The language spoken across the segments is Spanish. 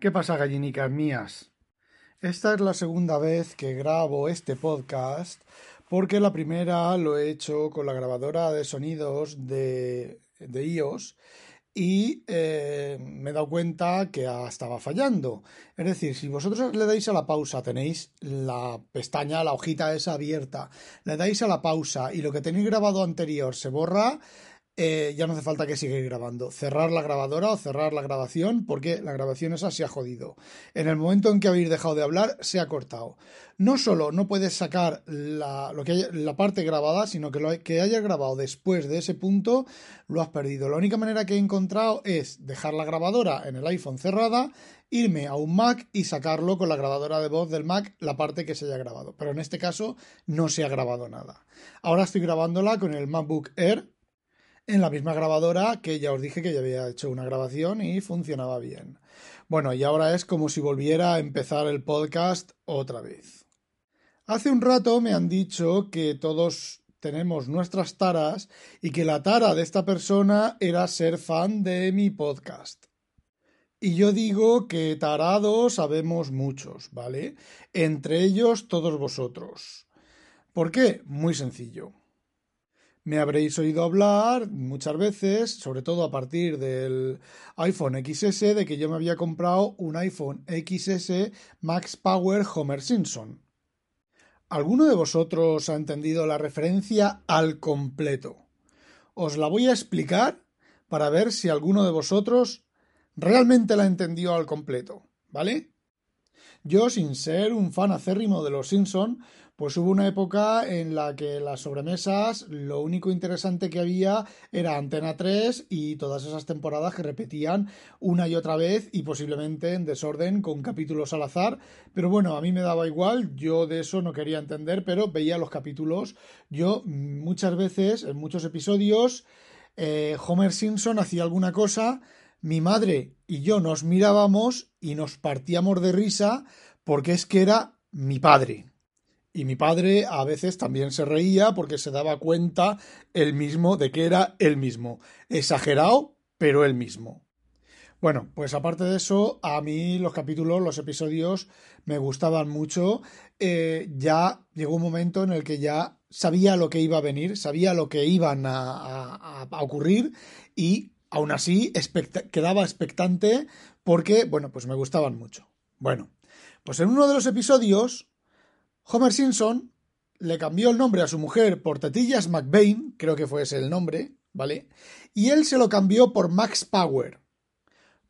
¿Qué pasa, gallinicas mías? Esta es la segunda vez que grabo este podcast porque la primera lo he hecho con la grabadora de sonidos de, de iOS y eh, me he dado cuenta que estaba fallando. Es decir, si vosotros le dais a la pausa, tenéis la pestaña, la hojita esa abierta, le dais a la pausa y lo que tenéis grabado anterior se borra, eh, ya no hace falta que sigáis grabando. Cerrar la grabadora o cerrar la grabación porque la grabación esa se ha jodido. En el momento en que habéis dejado de hablar, se ha cortado. No solo no puedes sacar la, lo que la parte grabada, sino que lo que hayas grabado después de ese punto lo has perdido. La única manera que he encontrado es dejar la grabadora en el iPhone cerrada, irme a un Mac y sacarlo con la grabadora de voz del Mac la parte que se haya grabado. Pero en este caso no se ha grabado nada. Ahora estoy grabándola con el MacBook Air en la misma grabadora que ya os dije que ya había hecho una grabación y funcionaba bien. Bueno, y ahora es como si volviera a empezar el podcast otra vez. Hace un rato me han dicho que todos tenemos nuestras taras y que la tara de esta persona era ser fan de mi podcast. Y yo digo que tarados sabemos muchos, ¿vale? Entre ellos todos vosotros. ¿Por qué? Muy sencillo. Me habréis oído hablar muchas veces, sobre todo a partir del iPhone XS, de que yo me había comprado un iPhone XS Max Power Homer Simpson. ¿Alguno de vosotros ha entendido la referencia al completo? Os la voy a explicar para ver si alguno de vosotros realmente la entendió al completo, ¿vale? Yo, sin ser un fan acérrimo de los Simpson, pues hubo una época en la que las sobremesas lo único interesante que había era Antena 3 y todas esas temporadas que repetían una y otra vez y posiblemente en desorden con capítulos al azar. Pero bueno, a mí me daba igual, yo de eso no quería entender, pero veía los capítulos. Yo muchas veces, en muchos episodios, eh, Homer Simpson hacía alguna cosa, mi madre y yo nos mirábamos y nos partíamos de risa porque es que era mi padre. Y mi padre a veces también se reía porque se daba cuenta él mismo de que era él mismo. Exagerado, pero él mismo. Bueno, pues aparte de eso, a mí los capítulos, los episodios me gustaban mucho. Eh, ya llegó un momento en el que ya sabía lo que iba a venir, sabía lo que iban a, a ocurrir y aún así quedaba expectante porque, bueno, pues me gustaban mucho. Bueno, pues en uno de los episodios Homer Simpson le cambió el nombre a su mujer por Tetillas McBain, creo que fue ese el nombre, ¿vale? Y él se lo cambió por Max Power.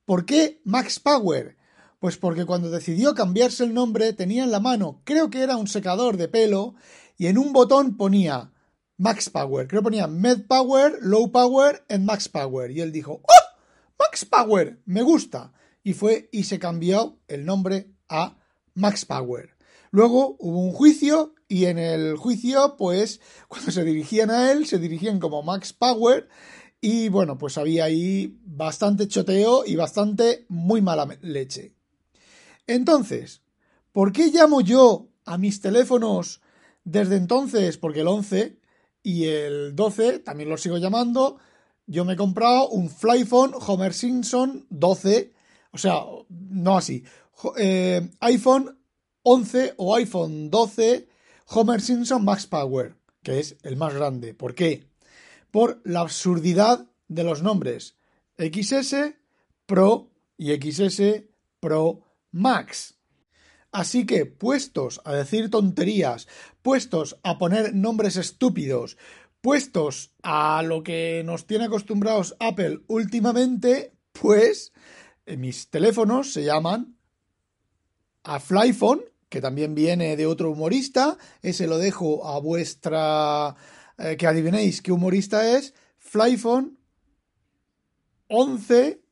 ¿Por qué Max Power? Pues porque cuando decidió cambiarse el nombre tenía en la mano, creo que era un secador de pelo, y en un botón ponía Max Power. Creo que ponía Med Power, Low Power and Max Power. Y él dijo, ¡Oh! Max Power, me gusta. Y fue y se cambió el nombre a Max Power. Luego hubo un juicio y en el juicio, pues, cuando se dirigían a él, se dirigían como Max Power y bueno, pues había ahí bastante choteo y bastante muy mala leche. Entonces, ¿por qué llamo yo a mis teléfonos desde entonces? Porque el 11 y el 12 también los sigo llamando. Yo me he comprado un Flyphone Homer Simpson 12, o sea, no así, eh, iPhone 11 o iPhone 12 Homer Simpson Max Power, que es el más grande. ¿Por qué? Por la absurdidad de los nombres XS, Pro y XS Pro Max. Así que, puestos a decir tonterías, puestos a poner nombres estúpidos, puestos a lo que nos tiene acostumbrados Apple últimamente, pues eh, mis teléfonos se llaman a Flyphone que también viene de otro humorista. Ese lo dejo a vuestra. Eh, que adivinéis qué humorista es. Flyphone 11.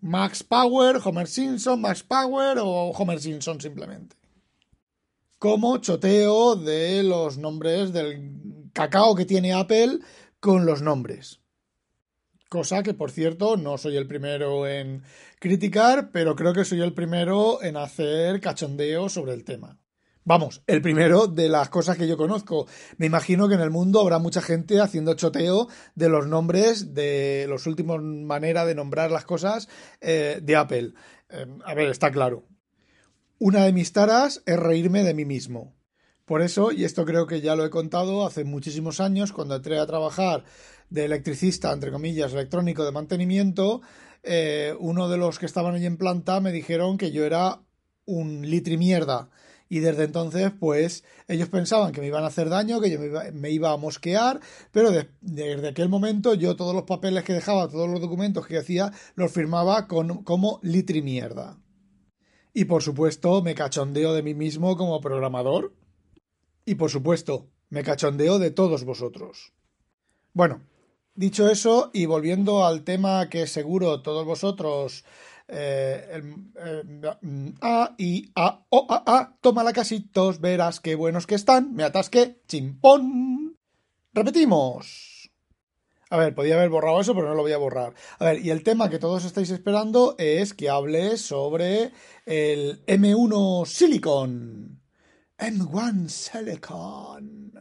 Max Power, Homer Simpson, Max Power o Homer Simpson simplemente. Como choteo de los nombres del cacao que tiene Apple con los nombres. Cosa que, por cierto, no soy el primero en criticar, pero creo que soy el primero en hacer cachondeo sobre el tema. Vamos, el primero de las cosas que yo conozco. Me imagino que en el mundo habrá mucha gente haciendo choteo de los nombres, de los últimos maneras de nombrar las cosas eh, de Apple. Eh, a ver, está claro. Una de mis taras es reírme de mí mismo. Por eso, y esto creo que ya lo he contado hace muchísimos años, cuando entré a trabajar de electricista, entre comillas, electrónico de mantenimiento, eh, uno de los que estaban allí en planta me dijeron que yo era un litri mierda. Y desde entonces, pues, ellos pensaban que me iban a hacer daño, que yo me iba, a mosquear, pero desde aquel momento yo todos los papeles que dejaba, todos los documentos que hacía, los firmaba con, como litri mierda. Y por supuesto, me cachondeo de mí mismo como programador. Y por supuesto, me cachondeo de todos vosotros. Bueno, Dicho eso, y volviendo al tema que seguro todos vosotros eh, eh, a y a o a a toma la casitos verás qué buenos que están me atasqué chimpón. Repetimos. A ver podía haber borrado eso pero no lo voy a borrar. A ver y el tema que todos estáis esperando es que hable sobre el M1 Silicon. M1 Silicon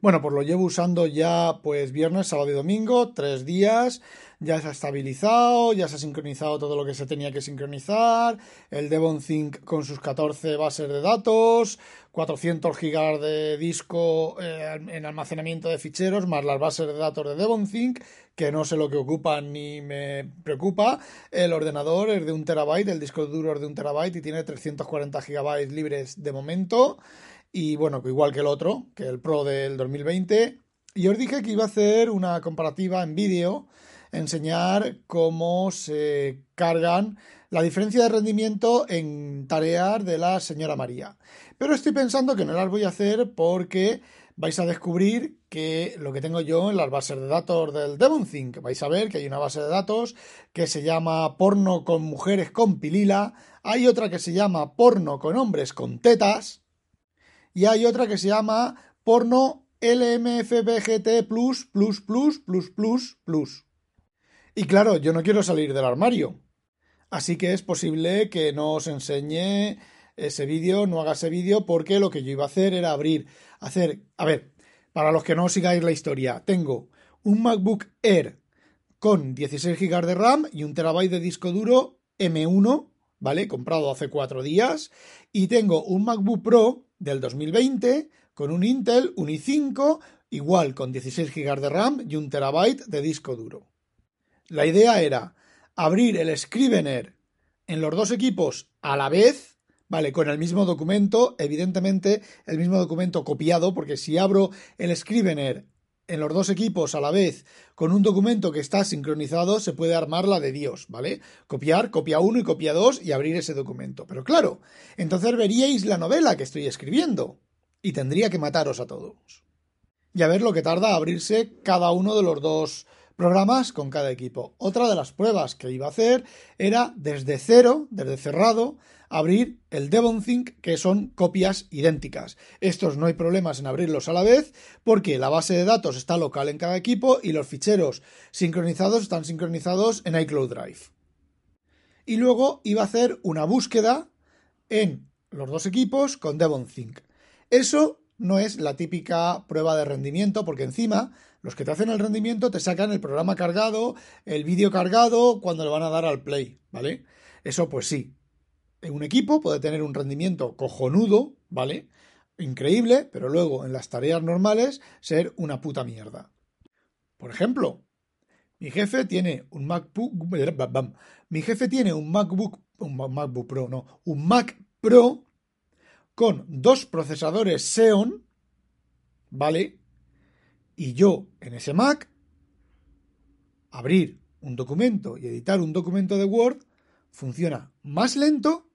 bueno, pues lo llevo usando ya pues viernes, sábado y domingo, tres días. Ya se ha estabilizado, ya se ha sincronizado todo lo que se tenía que sincronizar. El Devon Think con sus 14 bases de datos, 400 gigas de disco eh, en almacenamiento de ficheros, más las bases de datos de Devon Think, que no sé lo que ocupan ni me preocupa. El ordenador es de un terabyte, el disco duro es de un terabyte y tiene 340 gigabytes libres de momento. Y bueno, igual que el otro, que el Pro del 2020. Y os dije que iba a hacer una comparativa en vídeo, enseñar cómo se cargan la diferencia de rendimiento en tareas de la señora María. Pero estoy pensando que no las voy a hacer porque vais a descubrir que lo que tengo yo en las bases de datos del DevonThink, vais a ver que hay una base de datos que se llama porno con mujeres con pilila, hay otra que se llama porno con hombres con tetas, y hay otra que se llama porno LMFBGT plus plus plus plus plus plus. Y claro, yo no quiero salir del armario. Así que es posible que no os enseñe ese vídeo, no haga ese vídeo, porque lo que yo iba a hacer era abrir, hacer, a ver, para los que no sigáis la historia, tengo un MacBook Air con 16 GB de RAM y un terabyte de disco duro M1, ¿vale? Comprado hace cuatro días. Y tengo un MacBook Pro del 2020 con un Intel un i5 igual con 16 GB de RAM y un terabyte de disco duro. La idea era abrir el Scrivener en los dos equipos a la vez, vale, con el mismo documento, evidentemente el mismo documento copiado, porque si abro el Scrivener en los dos equipos a la vez con un documento que está sincronizado, se puede armar la de Dios, ¿vale? Copiar, copia uno y copia dos y abrir ese documento. Pero claro, entonces veríais la novela que estoy escribiendo y tendría que mataros a todos. Y a ver lo que tarda abrirse cada uno de los dos programas con cada equipo. Otra de las pruebas que iba a hacer era desde cero, desde cerrado, abrir el DevonThink, que son copias idénticas. Estos no hay problemas en abrirlos a la vez porque la base de datos está local en cada equipo y los ficheros sincronizados están sincronizados en iCloud Drive. Y luego iba a hacer una búsqueda en los dos equipos con DevonThink. Eso no es la típica prueba de rendimiento porque encima los que te hacen el rendimiento te sacan el programa cargado, el vídeo cargado cuando le van a dar al play, ¿vale? Eso pues sí, un equipo puede tener un rendimiento cojonudo, ¿vale? Increíble, pero luego en las tareas normales ser una puta mierda. Por ejemplo, mi jefe tiene un MacBook, mi jefe tiene un MacBook, un MacBook Pro, no, un Mac Pro con dos procesadores Xeon, ¿vale? Y yo en ese Mac abrir un documento y editar un documento de Word funciona más lento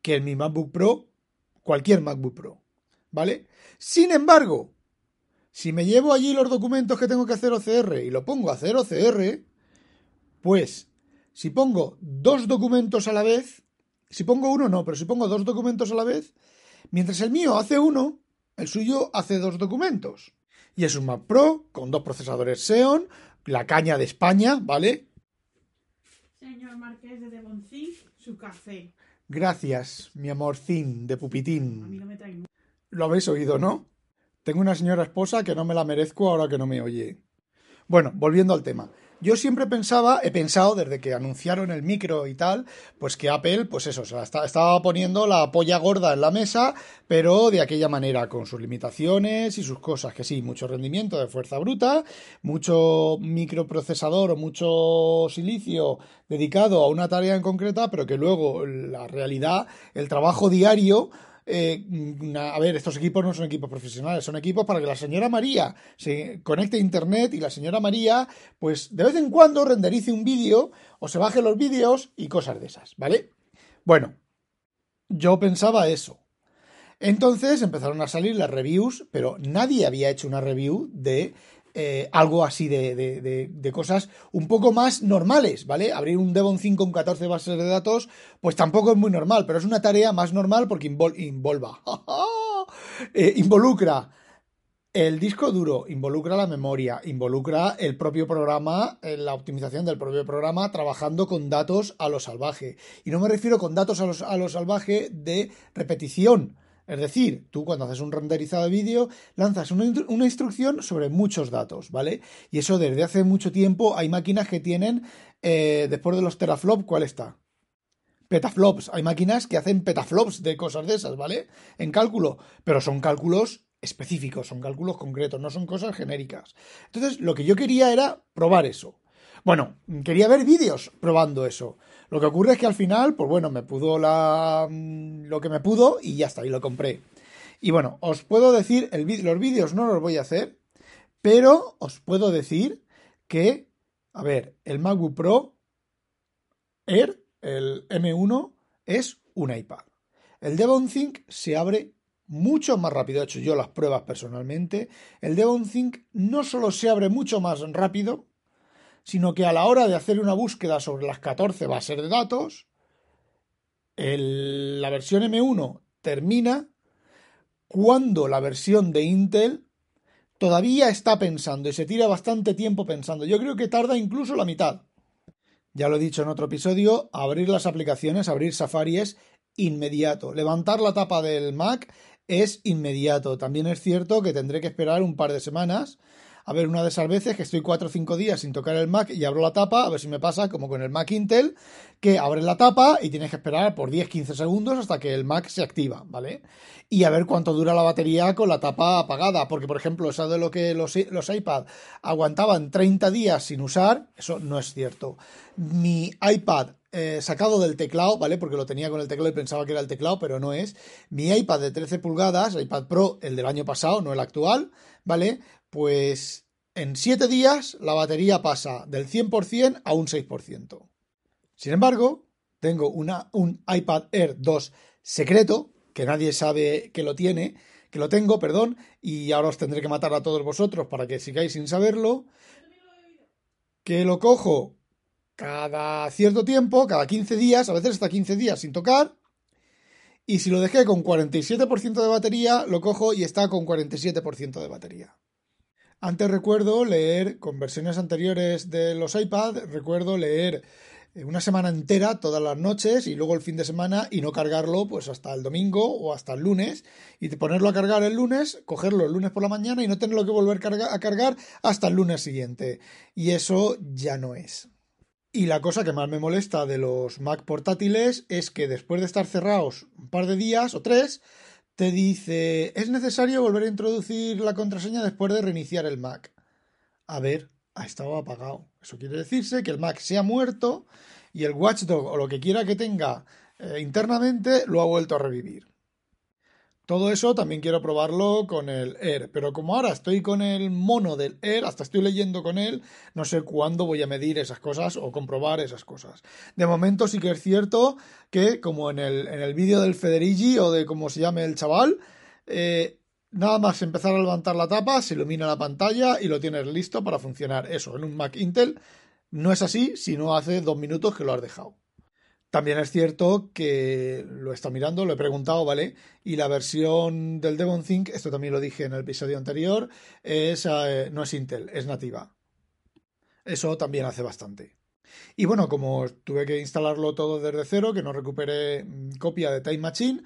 que en mi MacBook Pro, cualquier MacBook Pro. ¿Vale? Sin embargo, si me llevo allí los documentos que tengo que hacer OCR y lo pongo a hacer OCR, pues si pongo dos documentos a la vez, si pongo uno no, pero si pongo dos documentos a la vez, mientras el mío hace uno, el suyo hace dos documentos. Y es un Mac Pro con dos procesadores Xeon, la caña de España, ¿vale? Señor Marqués de Devoncí, su café. Gracias, mi amorcín de pupitín. Lo habéis oído, ¿no? Tengo una señora esposa que no me la merezco ahora que no me oye. Bueno, volviendo al tema. Yo siempre pensaba, he pensado desde que anunciaron el micro y tal, pues que Apple, pues eso, o estaba poniendo la polla gorda en la mesa, pero de aquella manera, con sus limitaciones y sus cosas, que sí, mucho rendimiento de fuerza bruta, mucho microprocesador o mucho silicio dedicado a una tarea en concreta, pero que luego la realidad, el trabajo diario, eh, a ver, estos equipos no son equipos profesionales, son equipos para que la señora María se conecte a Internet y la señora María, pues de vez en cuando renderice un vídeo o se baje los vídeos y cosas de esas, ¿vale? Bueno, yo pensaba eso. Entonces empezaron a salir las reviews, pero nadie había hecho una review de eh, algo así de, cosas un poco más normales, ¿vale? Abrir un Devon 5 con 14 bases de datos, pues tampoco es muy normal, pero es una tarea más normal porque involva, eh, involucra el disco duro, involucra la memoria, involucra el propio programa, eh, la optimización del propio programa, trabajando con datos a lo salvaje. Y no me refiero con datos a, a lo salvaje de repetición, es decir, tú cuando haces un renderizado de vídeo lanzas una, instrucción sobre muchos datos, ¿vale? Y eso desde hace mucho tiempo hay máquinas que tienen, eh, después de los teraflops, ¿cuál está? Petaflops. Hay máquinas que hacen petaflops de cosas de esas, ¿vale? En cálculo, pero son cálculos específicos, son cálculos concretos, no son cosas genéricas. Entonces, lo que yo quería era probar eso. Bueno, quería ver vídeos probando eso. Lo que ocurre es que al final, pues bueno, me pudo la, mm, lo que me pudo y ya está, y lo compré. Y bueno, os puedo decir, los vídeos no los voy a hacer, pero os puedo decir que, a ver, el MacBook Pro Air, el M1, es un iPad. El Devon Think se abre mucho más rápido. He hecho yo las pruebas personalmente. El Devon Think no solo se abre mucho más rápido, sino que a la hora de hacer una búsqueda sobre las 14 bases de datos, la versión M1 termina cuando la versión de Intel todavía está pensando y se tira bastante tiempo pensando. Yo creo que tarda incluso la mitad. Ya lo he dicho en otro episodio, abrir las aplicaciones, abrir Safari es inmediato. Levantar la tapa del Mac es inmediato. También es cierto que tendré que esperar un par de semanas a ver, una de esas veces que estoy cuatro o cinco días sin tocar el Mac y abro la tapa, a ver si me pasa como con el Mac Intel, que abres la tapa y tienes que esperar por 10-15 segundos hasta que el Mac se activa, ¿vale? Y a ver cuánto dura la batería con la tapa apagada, porque por ejemplo, eso de lo que los, los iPad aguantaban 30 días sin usar, eso no es cierto. Mi iPad eh, sacado del teclado, ¿vale? Porque lo tenía con el teclado y pensaba que era el teclado, pero no es. Mi iPad de 13 pulgadas, iPad Pro, el del año pasado, no el actual, ¿vale? Pues en 7 días la batería pasa del 100% a un 6%. Sin embargo, tengo un iPad Air 2 secreto, que nadie sabe que lo tiene, que lo tengo, perdón, y ahora os tendré que matar a todos vosotros para que sigáis sin saberlo, que lo cojo cada cierto tiempo, cada 15 días, a veces hasta 15 días sin tocar, y si lo dejé con 47% de batería, lo cojo y está con 47% de batería. Antes recuerdo leer, con versiones anteriores de los iPad, recuerdo leer eh, una semana entera, todas las noches, y luego el fin de semana, y no cargarlo pues hasta el domingo o hasta el lunes, y ponerlo a cargar el lunes, cogerlo el lunes por la mañana y no tenerlo que volver a cargar hasta el lunes siguiente. Y eso ya no es. Y la cosa que más me molesta de los Mac portátiles es que después de estar cerrados un par de días o tres, te dice, es necesario volver a introducir la contraseña después de reiniciar el Mac. A ver, ha estado apagado. Eso quiere decirse que el Mac se ha muerto y el Watchdog o lo que quiera que tenga eh, internamente lo ha vuelto a revivir. Todo eso también quiero probarlo con el Air, pero como ahora estoy con el mono del Air, hasta estoy leyendo con él, no sé cuándo voy a medir esas cosas o comprobar esas cosas. De momento sí que es cierto que, como en el, en el vídeo del Federici o de cómo se llame el chaval, eh, nada más empezar a levantar la tapa, se ilumina la pantalla y lo tienes listo para funcionar. Eso, en un Mac Intel no es así, sino hace dos minutos que lo has dejado. También es cierto que lo he estado mirando, lo he preguntado, ¿vale? Y la versión del Devon Think, esto también lo dije en el episodio anterior, es, eh, no es Intel, es nativa. Eso también hace bastante. Y bueno, como tuve que instalarlo todo desde cero, que no recuperé mm, copia de Time Machine,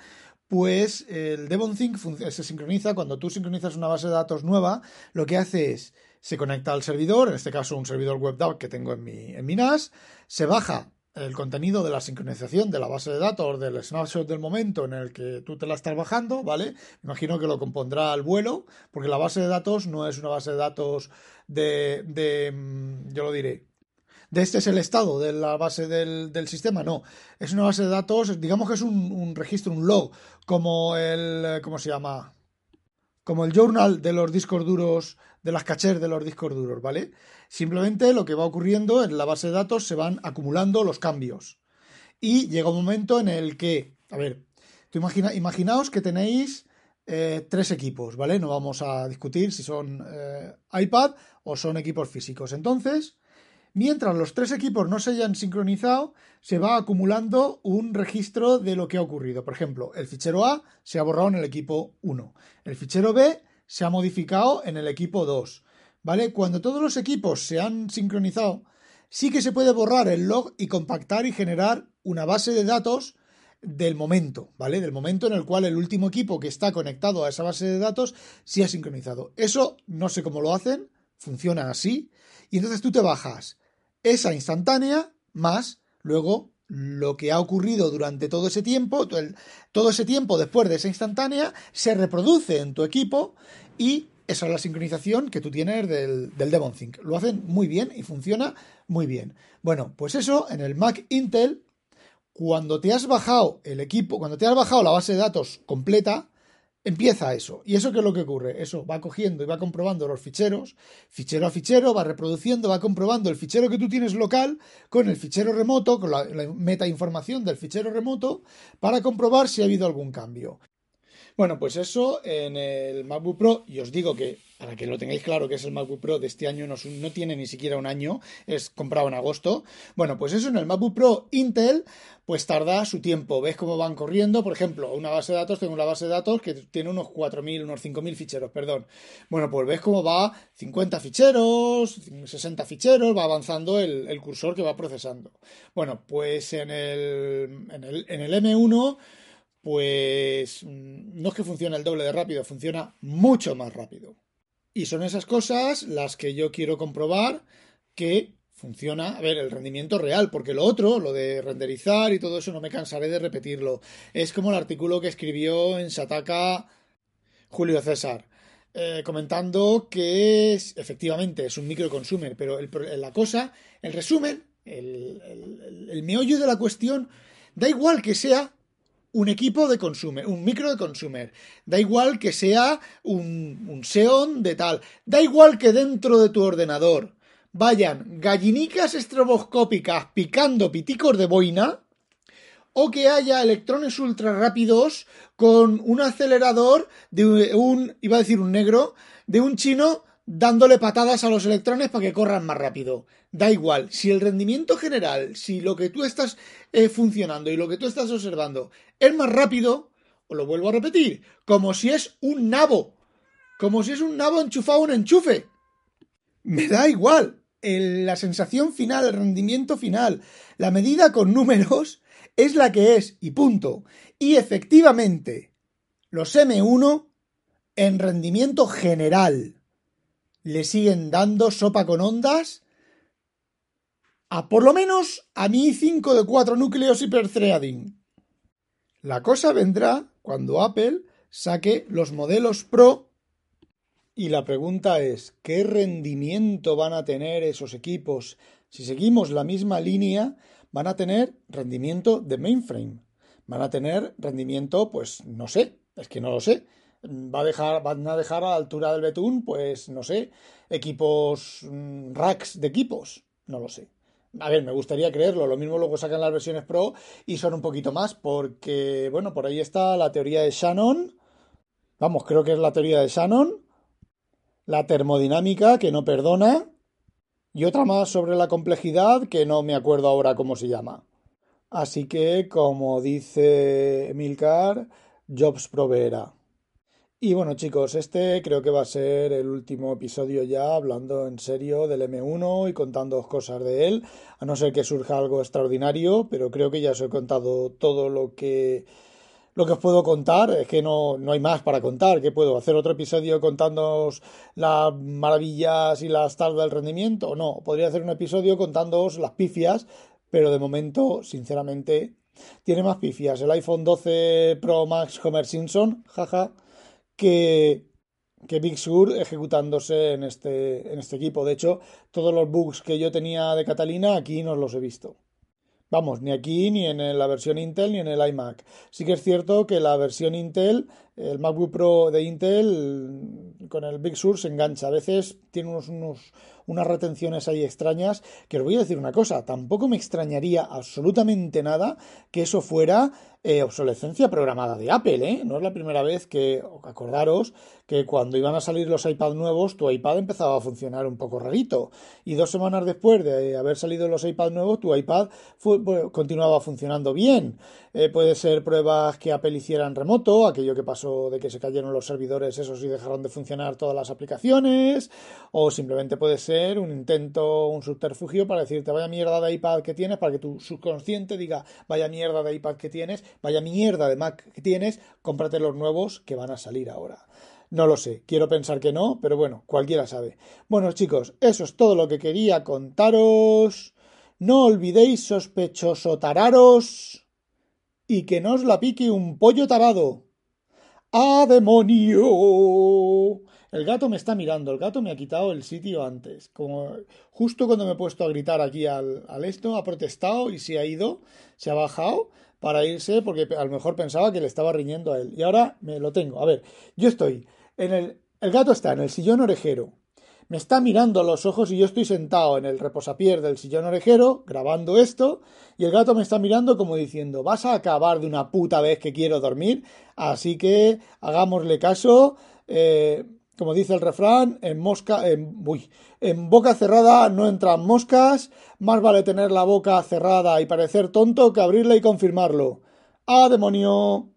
pues el Devon Think se sincroniza cuando tú sincronizas una base de datos nueva, lo que hace es se conecta al servidor, en este caso un servidor web que tengo en mi, en mi NAS, se baja el contenido de la sincronización de la base de datos del snapshot del momento en el que tú te la estás bajando, ¿vale? Imagino que lo compondrá al vuelo, porque la base de datos no es una base de datos de, de mm, yo lo diré, de este es el estado de la base del, del, sistema, no. Es una base de datos, digamos que es un, un, registro, un log, como el, ¿cómo se llama? Como el journal de los discos duros, de las cachés de los discos duros, ¿vale? Simplemente lo que va ocurriendo en la base de datos se van acumulando los cambios. Y llega un momento en el que, a ver, tú imagina, imaginaos que tenéis eh, tres equipos, ¿vale? No vamos a discutir si son eh, iPad o son equipos físicos. Entonces, mientras los tres equipos no se hayan sincronizado, se va acumulando un registro de lo que ha ocurrido. Por ejemplo, el fichero A se ha borrado en el equipo 1, el fichero B se ha modificado en el equipo 2. ¿Vale? Cuando todos los equipos se han sincronizado, sí que se puede borrar el log y compactar y generar una base de datos del momento, ¿vale? Del momento en el cual el último equipo que está conectado a esa base de datos sí ha sincronizado. Eso no sé cómo lo hacen, funciona así. Y entonces tú te bajas esa instantánea más luego lo que ha ocurrido durante todo ese tiempo, todo ese tiempo después de esa instantánea, se reproduce en tu equipo y esa es la sincronización que tú tienes del, del DevonThink. Lo hacen muy bien y funciona muy bien. Bueno, pues eso en el Mac Intel, cuando te has bajado el equipo, cuando te has bajado la base de datos completa, empieza eso. ¿Y eso qué es lo que ocurre? Eso va cogiendo y va comprobando los ficheros, fichero a fichero, va reproduciendo, va comprobando el fichero que tú tienes local con el fichero remoto, con la, la meta información del fichero remoto, para comprobar si ha habido algún cambio. Bueno, pues eso en el MacBook Pro, y os digo que para que lo tengáis claro que es el MacBook Pro de este año, no, tiene ni siquiera un año, es comprado en agosto. Bueno, pues eso en el MacBook Pro Intel, pues tarda su tiempo. Ves cómo van corriendo, por ejemplo, una base de datos, tengo una base de datos que tiene unos 4.000, unos 5.000 ficheros, perdón. Bueno, pues ves cómo va 50 ficheros, 60 ficheros, va avanzando el, el cursor que va procesando. Bueno, pues en el, en el, en el M1 pues no es que funcione el doble de rápido, funciona mucho más rápido. Y son esas cosas las que yo quiero comprobar que funciona, a ver, el rendimiento real, porque lo otro, lo de renderizar y todo eso, no me cansaré de repetirlo. Es como el artículo que escribió en Sataka Julio César, eh, comentando que es, efectivamente es un microconsumer, pero la cosa, el resumen, el, el, el meollo de la cuestión, da igual que sea un equipo de consumer, un micro de consumer. Da igual que sea un, un Xeon de tal. Da igual que dentro de tu ordenador vayan gallinicas estroboscópicas picando piticos de boina o que haya electrones ultra rápidos con un acelerador de un, iba a decir un negro, de un chino dándole patadas a los electrones para que corran más rápido. Da igual, si el rendimiento general, si lo que tú estás eh, funcionando y lo que tú estás observando es más rápido, os lo vuelvo a repetir, como si es un nabo, como si es un nabo enchufado a un enchufe. Me da igual. La sensación final, el rendimiento final, la medida con números es la que es y punto. Y efectivamente, los M1 en rendimiento general le siguen dando sopa con ondas a por lo menos a mi 5 de 4 núcleos hiperthreading. La cosa vendrá cuando Apple saque los modelos Pro y la pregunta es, ¿qué rendimiento van a tener esos equipos? Si seguimos la misma línea, van a tener rendimiento de mainframe. Van a tener rendimiento, pues no sé, es que no lo sé va a dejar, van a dejar a la altura del betún, pues no sé, equipos, mm, racks de equipos, no lo sé. A ver, me gustaría creerlo, lo mismo luego sacan las versiones Pro y son un poquito más, porque, bueno, por ahí está la teoría de Shannon, vamos, creo que es la teoría de Shannon, la termodinámica que no perdona, y otra más sobre la complejidad que no me acuerdo ahora cómo se llama. Así que, como dice Milcar, Jobs proveerá. Y bueno chicos, este creo que va a ser el último episodio ya hablando en serio del M1 y contando cosas de él, a no ser que surja algo extraordinario, pero creo que ya os he contado todo lo que lo que os puedo contar es que no, no hay más para contar. ¿Qué puedo? ¿Hacer otro episodio contándoos las maravillas y las tal del rendimiento? No, podría hacer un episodio contándoos las pifias, pero de momento, sinceramente, tiene más pifias el iPhone 12 Pro Max Homer Simpson, jaja, que, que Big Sur ejecutándose en este, en este equipo. De hecho, todos los bugs que yo tenía de Catalina aquí no los he visto. Vamos, ni aquí, ni en la versión Intel, ni en el iMac. Sí que es cierto que la versión Intel, el MacBook Pro de Intel, con el Big Sur se engancha. A veces tiene unos, unos, unas retenciones ahí extrañas. Que os voy a decir una cosa, tampoco me extrañaría absolutamente nada que eso fuera eh, obsolescencia programada de Apple, ¿eh? No es la primera vez que, acordaros, que cuando iban a salir los iPad nuevos, tu iPad empezaba a funcionar un poco rarito. Y dos semanas después de haber salido los iPad nuevos, tu iPad continuaba funcionando bien. Eh, puede ser pruebas que Apple hiciera en remoto, aquello que pasó de que se cayeron los servidores esos y dejaron de funcionar todas las aplicaciones, o simplemente puede ser un intento, un subterfugio para decirte vaya mierda de iPad que tienes, para que tu subconsciente diga vaya mierda de iPad que tienes vaya mierda de Mac que tienes, cómprate los nuevos que van a salir ahora. No lo sé, quiero pensar que no, pero bueno, cualquiera sabe. Bueno chicos, eso es todo lo que quería contaros. No olvidéis, sospechoso tararos, y que no os la pique un pollo tarado. ¡A demonio! El gato me está mirando, el gato me ha quitado el sitio antes. Como justo cuando me he puesto a gritar aquí al, al esto, ha protestado y se ha ido, se ha bajado para irse porque a lo mejor pensaba que le estaba riñendo a él. Y ahora me lo tengo. A ver, yo estoy en el... El gato está en el sillón orejero. Me está mirando a los ojos y yo estoy sentado en el reposapiés del sillón orejero grabando esto y el gato me está mirando como diciendo vas a acabar de una puta vez que quiero dormir así que hagámosle caso eh, como dice el refrán, en mosca, en, en boca cerrada no entran moscas, más vale tener la boca cerrada y parecer tonto que abrirla y confirmarlo. ¡Ah, demonio!